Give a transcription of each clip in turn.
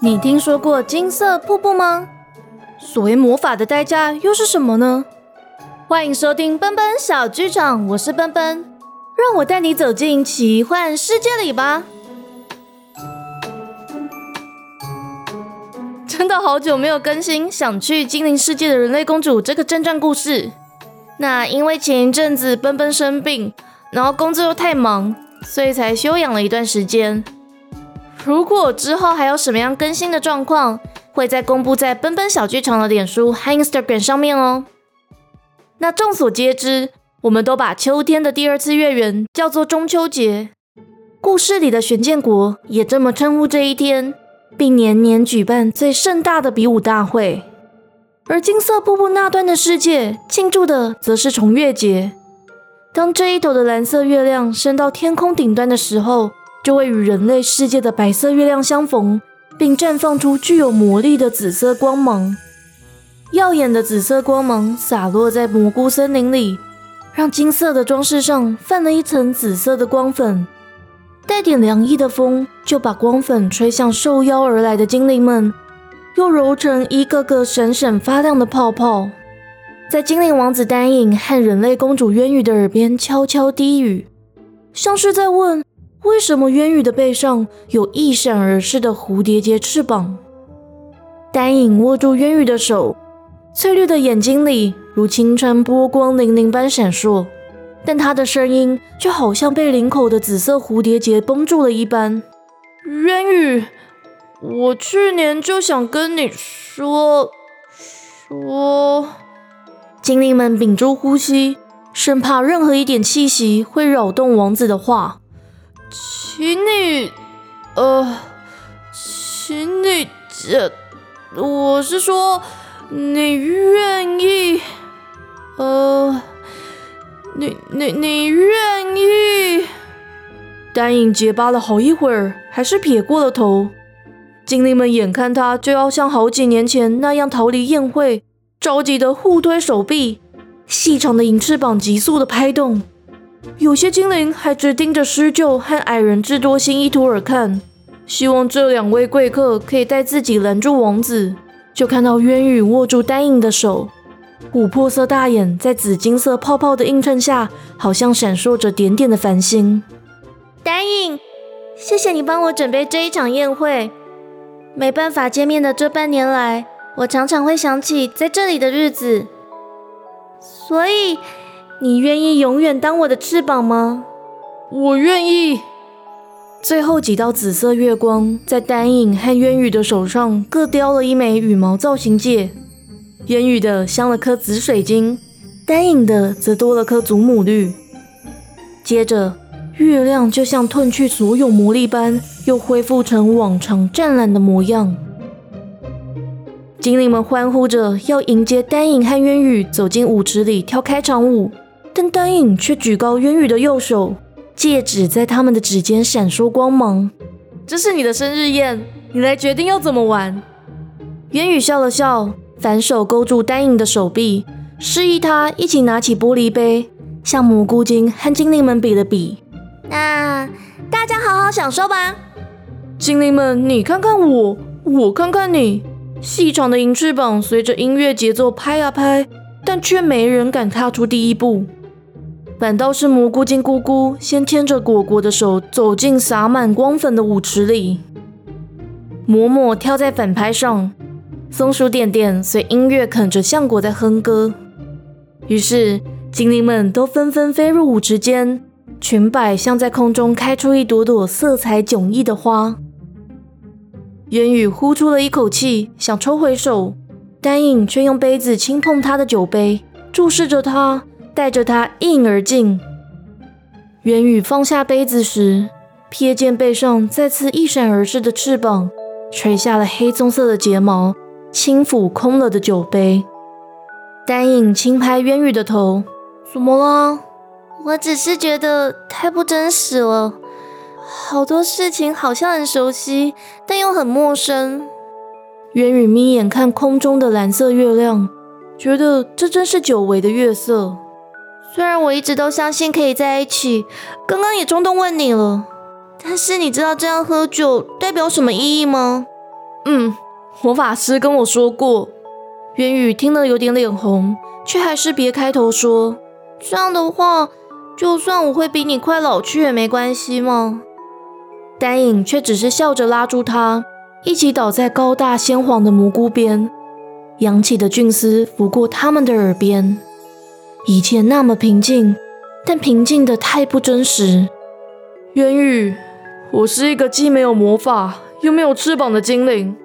你听说过金色瀑布吗？所谓魔法的代价又是什么呢？欢迎收听奔奔小剧场，我是奔奔，让我带你走进奇幻世界里吧。真的好久没有更新想去精灵世界的人类公主这个真传故事。那因为前一阵子奔奔生病，然后工作又太忙，所以才休养了一段时间。如果之后还有什么样更新的状况，会再公布在奔奔小剧场的脸书和 Instagram 上面哦。那众所皆知，我们都把秋天的第二次月圆叫做中秋节。故事里的玄剑国也这么称呼这一天，并年年举办最盛大的比武大会。而金色瀑布那端的世界庆祝的则是重月节。当这一头的蓝色月亮升到天空顶端的时候，就会与人类世界的白色月亮相逢，并绽放出具有魔力的紫色光芒。耀眼的紫色光芒洒落在蘑菇森林里，让金色的装饰上泛了一层紫色的光粉。带点凉意的风就把光粉吹向受邀而来的精灵们，又揉成一个个闪闪发亮的泡泡，在精灵王子丹影和人类公主渊羽的耳边悄悄低语，像是在问。为什么渊羽的背上有一闪而逝的蝴蝶结翅膀？丹影握住渊羽的手，翠绿的眼睛里如青川波光粼粼般闪烁，但他的声音却好像被领口的紫色蝴蝶结绷住了一般。渊羽，我去年就想跟你说说。精灵们屏住呼吸，生怕任何一点气息会扰动王子的话。请你，呃，请你这，我是说，你愿意，呃，你你你愿意？丹影结巴了好一会儿，还是撇过了头。精灵们眼看他就要像好几年前那样逃离宴会，着急的互推手臂，细长的银翅膀急速的拍动。有些精灵还直盯着狮鹫和矮人智多星伊图尔看，希望这两位贵客可以带自己拦住王子。就看到渊羽握住丹影的手，琥珀色大眼在紫金色泡泡的映衬下，好像闪烁着点点的繁星。丹影，谢谢你帮我准备这一场宴会。没办法见面的这半年来，我常常会想起在这里的日子，所以。你愿意永远当我的翅膀吗？我愿意。最后几道紫色月光在丹影和渊羽的手上各雕了一枚羽毛造型戒，渊羽的镶了颗紫水晶，丹影的则多了颗祖母绿。接着，月亮就像褪去所有魔力般，又恢复成往常湛蓝的模样。精灵们欢呼着要迎接丹影和渊羽走进舞池里跳开场舞。但丹影却举高渊羽的右手，戒指在他们的指尖闪烁光芒。这是你的生日宴，你来决定要怎么玩。渊羽笑了笑，反手勾住丹影的手臂，示意他一起拿起玻璃杯，向蘑菇精和精灵们比了比。那大家好好享受吧。精灵们，你看看我，我看看你，细长的银翅膀随着音乐节奏拍啊拍，但却没人敢踏出第一步。反倒是蘑菇精姑姑先牵着果果的手走进洒满光粉的舞池里，嬷嬷跳在反拍上，松鼠点点随音乐啃着橡果在哼歌。于是精灵们都纷纷飞入舞池间，裙摆像在空中开出一朵朵色彩迥异的花。渊羽呼出了一口气，想抽回手，丹影却用杯子轻碰他的酒杯，注视着他。带着他一饮而尽。元宇放下杯子时，瞥见背上再次一闪而逝的翅膀，垂下了黑棕色的睫毛，轻抚空了的酒杯。丹影轻拍渊宇的头：“怎么了？我只是觉得太不真实了，好多事情好像很熟悉，但又很陌生。”元宇眯眼看空中的蓝色月亮，觉得这真是久违的月色。虽然我一直都相信可以在一起，刚刚也冲动问你了，但是你知道这样喝酒代表什么意义吗？嗯，魔法师跟我说过。元宇听了有点脸红，却还是别开头说：“这样的话，就算我会比你快老去也没关系吗？”丹影却只是笑着拉住他，一起倒在高大鲜黄的蘑菇边，扬起的菌丝拂过他们的耳边，一切那么平静，但平静的太不真实。渊宇，我是一个既没有魔法又没有翅膀的精灵。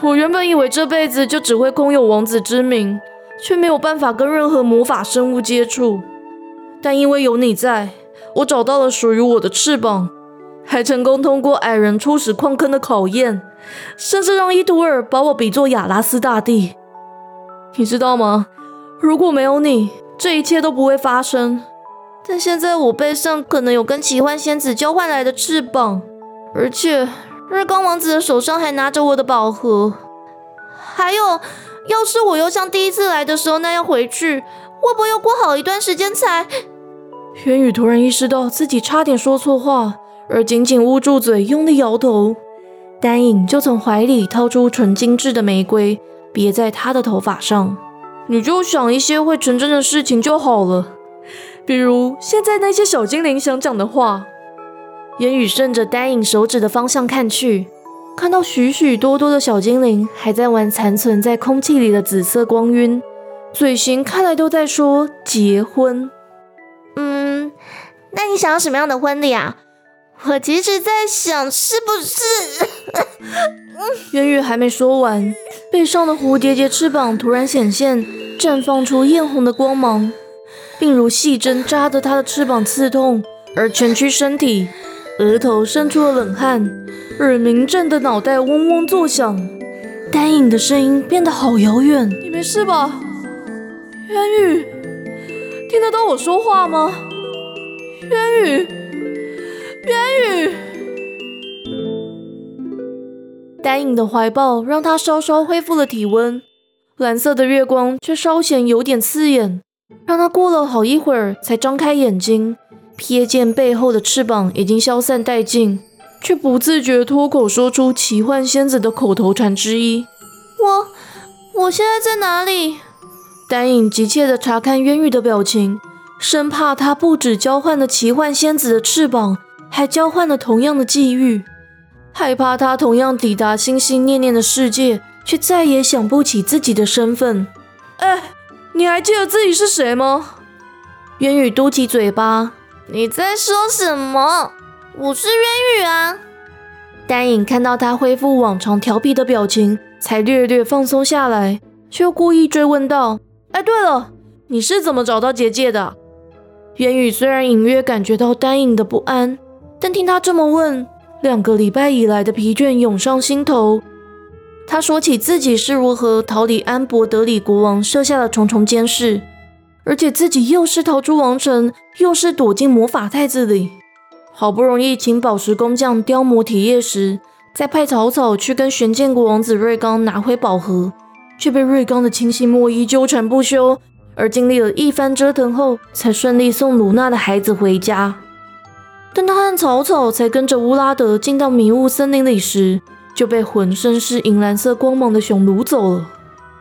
我原本以为这辈子就只会空有王子之名，却没有办法跟任何魔法生物接触。但因为有你在，我找到了属于我的翅膀，还成功通过矮人初始矿坑的考验，甚至让伊图尔把我比作亚拉斯大帝。你知道吗？如果没有你，这一切都不会发生。但现在我背上可能有跟奇幻仙子交换来的翅膀，而且。日光王子的手上还拿着我的宝盒，还有，要是我又像第一次来的时候那样回去，会不会又过好一段时间才？元宇突然意识到自己差点说错话，而紧紧捂住嘴，用力摇头。丹影就从怀里掏出纯精致的玫瑰，别在他的头发上。你就想一些会成真的事情就好了，比如现在那些小精灵想讲的话。言语顺着丹影手指的方向看去，看到许许多多的小精灵还在玩残存在空气里的紫色光晕，嘴型看来都在说结婚。嗯，那你想要什么样的婚礼啊？我其实在想，是不是？渊宇还没说完，背上的蝴蝶结翅膀突然显现，绽放出艳红的光芒，并如细针扎得他的翅膀刺痛，而蜷曲身体。额头渗出了冷汗，耳鸣震得脑袋嗡嗡作响，丹影的声音变得好遥远。你没事吧，渊宇？听得到我说话吗？渊宇，渊宇！丹影的怀抱让他稍稍恢复了体温，蓝色的月光却稍显有点刺眼，让他过了好一会儿才张开眼睛。瞥见背后的翅膀已经消散殆尽，却不自觉脱口说出奇幻仙子的口头禅之一：“我，我现在在哪里？”丹影急切地查看渊宇的表情，生怕他不止交换了奇幻仙子的翅膀，还交换了同样的际遇，害怕他同样抵达心心念念的世界，却再也想不起自己的身份。哎，你还记得自己是谁吗？渊宇嘟起嘴巴。你在说什么？我是渊宇啊！丹影看到他恢复往常调皮的表情，才略略放松下来，却又故意追问道：“哎，对了，你是怎么找到结界的？”渊宇虽然隐约感觉到丹影的不安，但听他这么问，两个礼拜以来的疲倦涌上心头。他说起自己是如何逃离安博德里国王设下的重重监视。而且自己又是逃出王城，又是躲进魔法袋子里，好不容易请宝石工匠雕磨铁叶时，再派草草去跟玄剑国王子瑞刚拿回宝盒，却被瑞刚的清新墨衣纠缠不休。而经历了一番折腾后，才顺利送鲁娜的孩子回家。等他和草草才跟着乌拉德进到迷雾森林里时，就被浑身是银蓝色光芒的熊掳走了。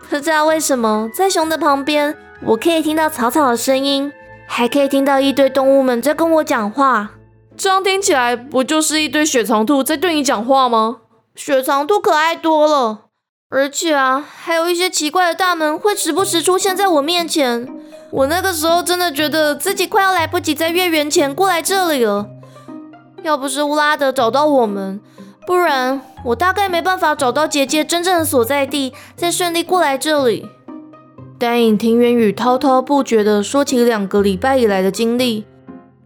不知道为什么，在熊的旁边。我可以听到草草的声音，还可以听到一堆动物们在跟我讲话。这样听起来不就是一堆雪藏兔在对你讲话吗？雪藏兔可爱多了，而且啊，还有一些奇怪的大门会时不时出现在我面前。我那个时候真的觉得自己快要来不及在月圆前过来这里了。要不是乌拉德找到我们，不然我大概没办法找到结界真正的所在地，再顺利过来这里。丹影听渊宇滔滔不绝地说起两个礼拜以来的经历，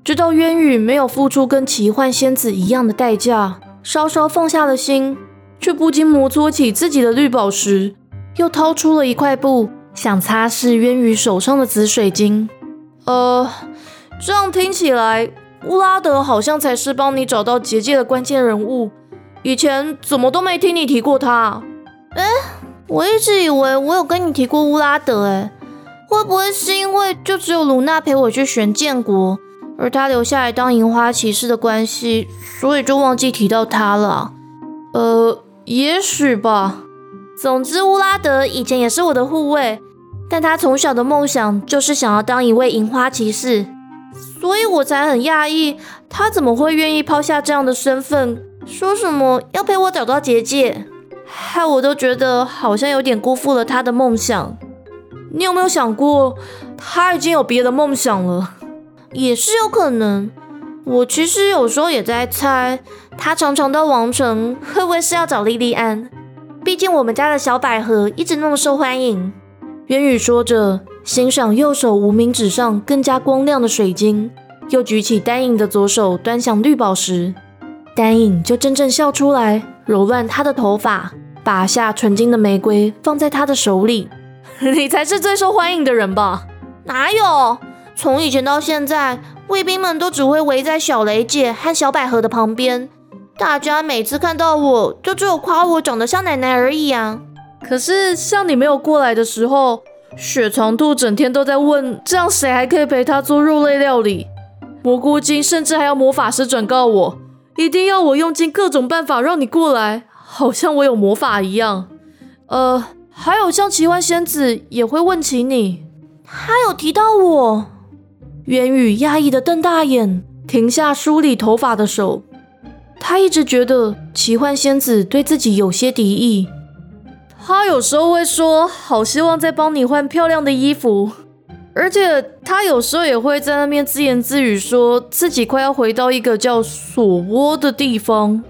知道渊宇没有付出跟奇幻仙子一样的代价，稍稍放下了心，却不禁摩挲起自己的绿宝石，又掏出了一块布，想擦拭渊宇手上的紫水晶。呃，这样听起来，乌拉德好像才是帮你找到结界的关键人物，以前怎么都没听你提过他？哎。我一直以为我有跟你提过乌拉德，哎，会不会是因为就只有卢娜陪我去玄剑国，而他留下来当银花骑士的关系，所以就忘记提到他了。呃，也许吧。总之，乌拉德以前也是我的护卫，但他从小的梦想就是想要当一位银花骑士，所以我才很讶异，他怎么会愿意抛下这样的身份，说什么要陪我找到结界，害我都觉得好像有点辜负了他的梦想。你有没有想过，他已经有别的梦想了？也是有可能。我其实有时候也在猜，他常常到王城，会不会是要找莉莉安？毕竟我们家的小百合一直那么受欢迎。渊宇说着，欣赏右手无名指上更加光亮的水晶，又举起丹影的左手端详绿宝石，丹影就真正笑出来，揉乱他的头发，拔下纯金的玫瑰放在他的手里。你才是最受欢迎的人吧？哪有？从以前到现在，卫兵们都只会围在小雷姐和小百合的旁边。大家每次看到我就只有夸我长得像奶奶而已啊。可是像你没有过来的时候，雪藏兔整天都在问，这样谁还可以陪他做肉类料理？蘑菇精甚至还要魔法师转告我，一定要我用尽各种办法让你过来，好像我有魔法一样。呃。还有像奇幻仙子也会问起你，他有提到我。渊宇压抑的瞪大眼，停下梳理头发的手。他一直觉得奇幻仙子对自己有些敌意。他有时候会说，好希望再帮你换漂亮的衣服，而且他有时候也会在那边自言自语，说自己快要回到一个叫锁窝的地方。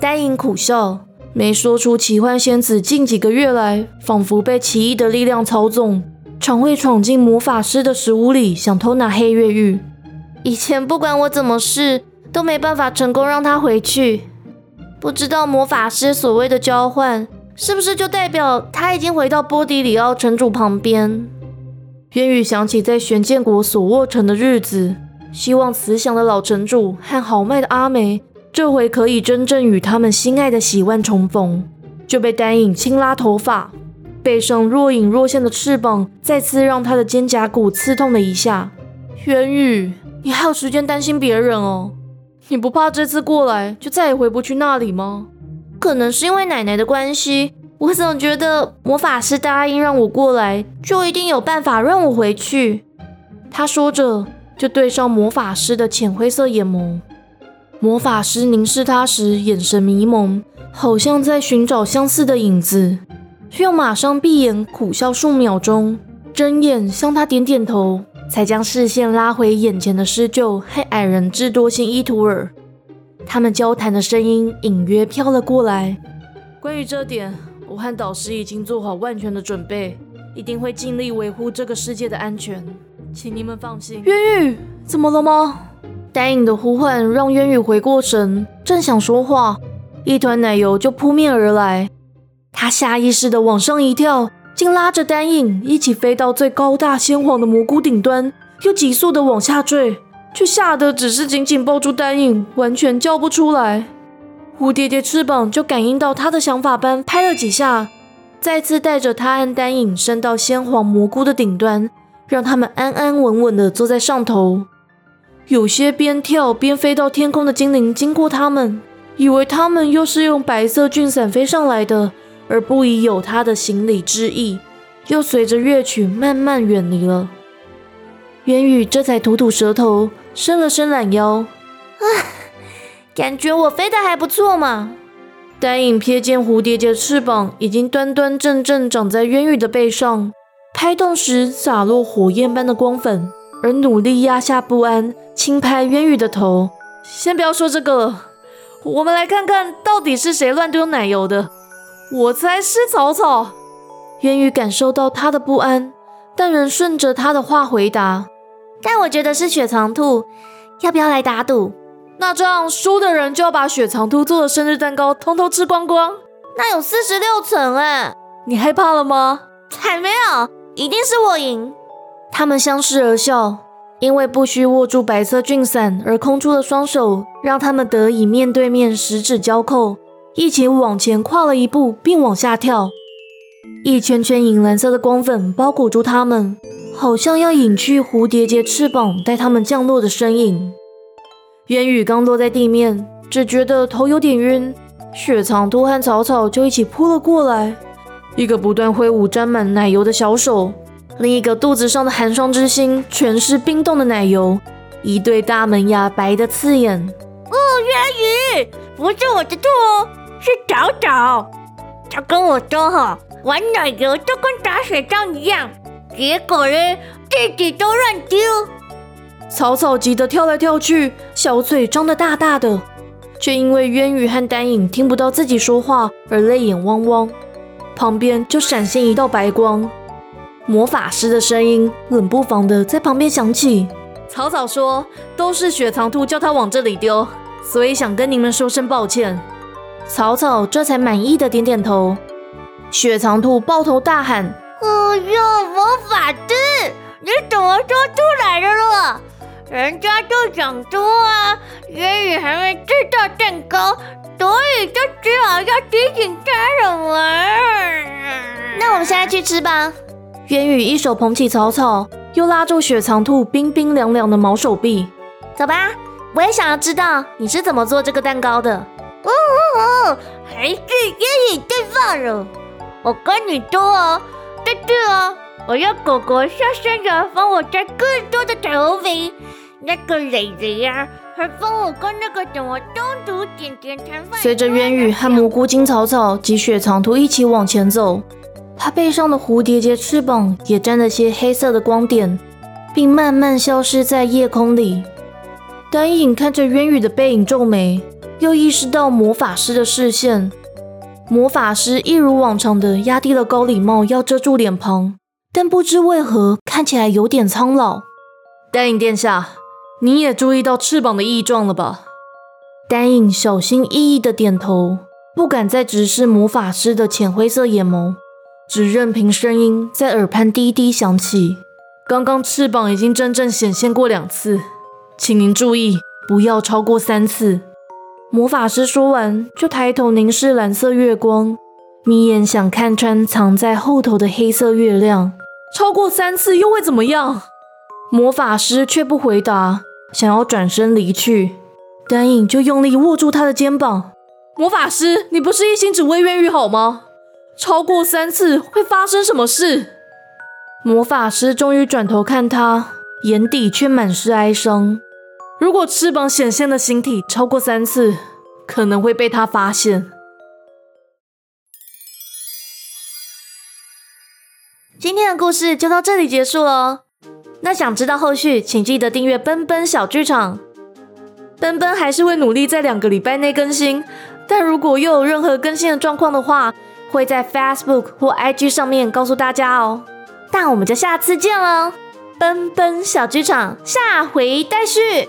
丹影苦笑。没说出奇幻仙子近几个月来仿佛被奇异的力量操纵，常会闯进魔法师的食物里想偷拿黑月玉。以前不管我怎么试，都没办法成功让他回去。不知道魔法师所谓的交换，是不是就代表他已经回到波迪里奥城主旁边？渊宇想起在玄剑国所沃城的日子，希望慈祥的老城主和豪迈的阿梅。这回可以真正与他们心爱的喜万重逢，就被丹影轻拉头发，背上若隐若现的翅膀再次让他的肩胛骨刺痛了一下。元宇，你还有时间担心别人哦？你不怕这次过来就再也回不去那里吗？可能是因为奶奶的关系，我总觉得魔法师答应让我过来，就一定有办法让我回去。他说着，就对上魔法师的浅灰色眼眸。魔法师凝视他时，眼神迷蒙，好像在寻找相似的影子，又马上闭眼苦笑数秒钟，睁眼向他点点头，才将视线拉回眼前的狮鹫和矮人智多星伊图尔。他们交谈的声音隐约飘了过来。关于这点，我和导师已经做好万全的准备，一定会尽力维护这个世界的安全，请你们放心。渊宇，怎么了吗？丹影的呼唤让渊宇回过神，正想说话，一团奶油就扑面而来。他下意识地往上一跳，竟拉着丹影一起飞到最高大鲜黄的蘑菇顶端，又急速地往下坠，却吓得只是紧紧抱住丹影，完全叫不出来。蝴蝶蝶翅膀就感应到他的想法般拍了几下，再次带着他和丹影升到鲜黄蘑菇的顶端，让他们安安稳稳地坐在上头。有些边跳边飞到天空的精灵经过他们，以为他们又是用白色菌伞飞上来的，而不疑有他的行礼之意，又随着乐曲慢慢远离了。元宇这才吐吐舌头，伸了伸懒腰，啊，感觉我飞得还不错嘛。丹影瞥见蝴蝶结翅膀已经端端正正长在渊羽的背上，拍动时洒落火焰般的光粉。而努力压下不安，轻拍渊羽的头。先不要说这个了，我们来看看到底是谁乱丢奶油的。我猜是草草。渊羽感受到他的不安，但仍顺着他的话回答。但我觉得是雪藏兔，要不要来打赌？那这样输的人就要把雪藏兔做的生日蛋糕通通吃光光。那有四十六层哎，你害怕了吗？才没有，一定是我赢。他们相视而笑，因为不需握住白色菌伞而空出的双手，让他们得以面对面，十指交扣，一起往前跨了一步，并往下跳。一圈圈银蓝色的光粉包裹住他们，好像要隐去蝴蝶结翅膀带它们降落的身影。烟雨刚落在地面，只觉得头有点晕，雪藏兔和草草就一起扑了过来，一个不断挥舞沾满奶油的小手，另一个肚子上的寒霜之心全是冰冻的奶油，一对大门牙白的刺眼。哦，烟雨，不是我的兔哦，是草草，他跟我说哈，玩奶油就跟打雪仗一样，结果呢，自己都乱丢。草草急得跳来跳去，小嘴张得大大的，却因为渊羽和丹影听不到自己说话而泪眼汪汪。旁边就闪现一道白光，魔法师的声音冷不防的在旁边响起：“草草说，都是雪藏兔叫他往这里丢，所以想跟你们说声抱歉。”草草这才满意的点点头。雪藏兔抱头大喊：“哎呦，魔法师，你怎么说出来的了？”人家就想多啊，渊羽还没吃到蛋糕，所以就只好要提醒他了玩。那我们现在去吃吧。渊羽一手捧起草草，又拉住雪藏兔冰冰凉凉的毛手臂，走吧。我也想要知道你是怎么做这个蛋糕的。哦哦哦，还是渊羽最棒了。我跟你说哦，对哦，我要狗狗小声的帮我摘更多的彩虹饼。那个蕾蕾呀，还帮我跟那个什么中途点点谈饭。随着渊羽和蘑菇精草草及雪藏兔一起往前走，他背上的蝴蝶结翅膀也沾了些黑色的光点，并慢慢消失在夜空里。丹影看着渊羽的背影皱眉，又意识到魔法师的视线。魔法师一如往常的压低了高礼帽，要遮住脸庞，但不知为何看起来有点苍老。丹影殿下。你也注意到翅膀的异状了吧？丹影小心翼翼的点头，不敢再直视魔法师的浅灰色眼眸，只任凭声音在耳畔低低响起。刚刚翅膀已经真正显现过两次，请您注意，不要超过三次。魔法师说完，就抬头凝视蓝色月光，眯眼想看穿藏在后头的黑色月亮。超过三次又会怎么样？魔法师却不回答。想要转身离去，丹影就用力握住他的肩膀。魔法师，你不是一心只为越狱好吗？超过三次会发生什么事？魔法师终于转头看他，眼底却满是哀伤。如果翅膀显现的形体超过三次，可能会被他发现。今天的故事就到这里结束了。那想知道后续，请记得订阅奔奔小剧场。奔奔还是会努力在两个礼拜内更新，但如果又有任何更新的状况的话，会在 Facebook 或 IG 上面告诉大家哦。那我们就下次见喽，奔奔小剧场下回待续。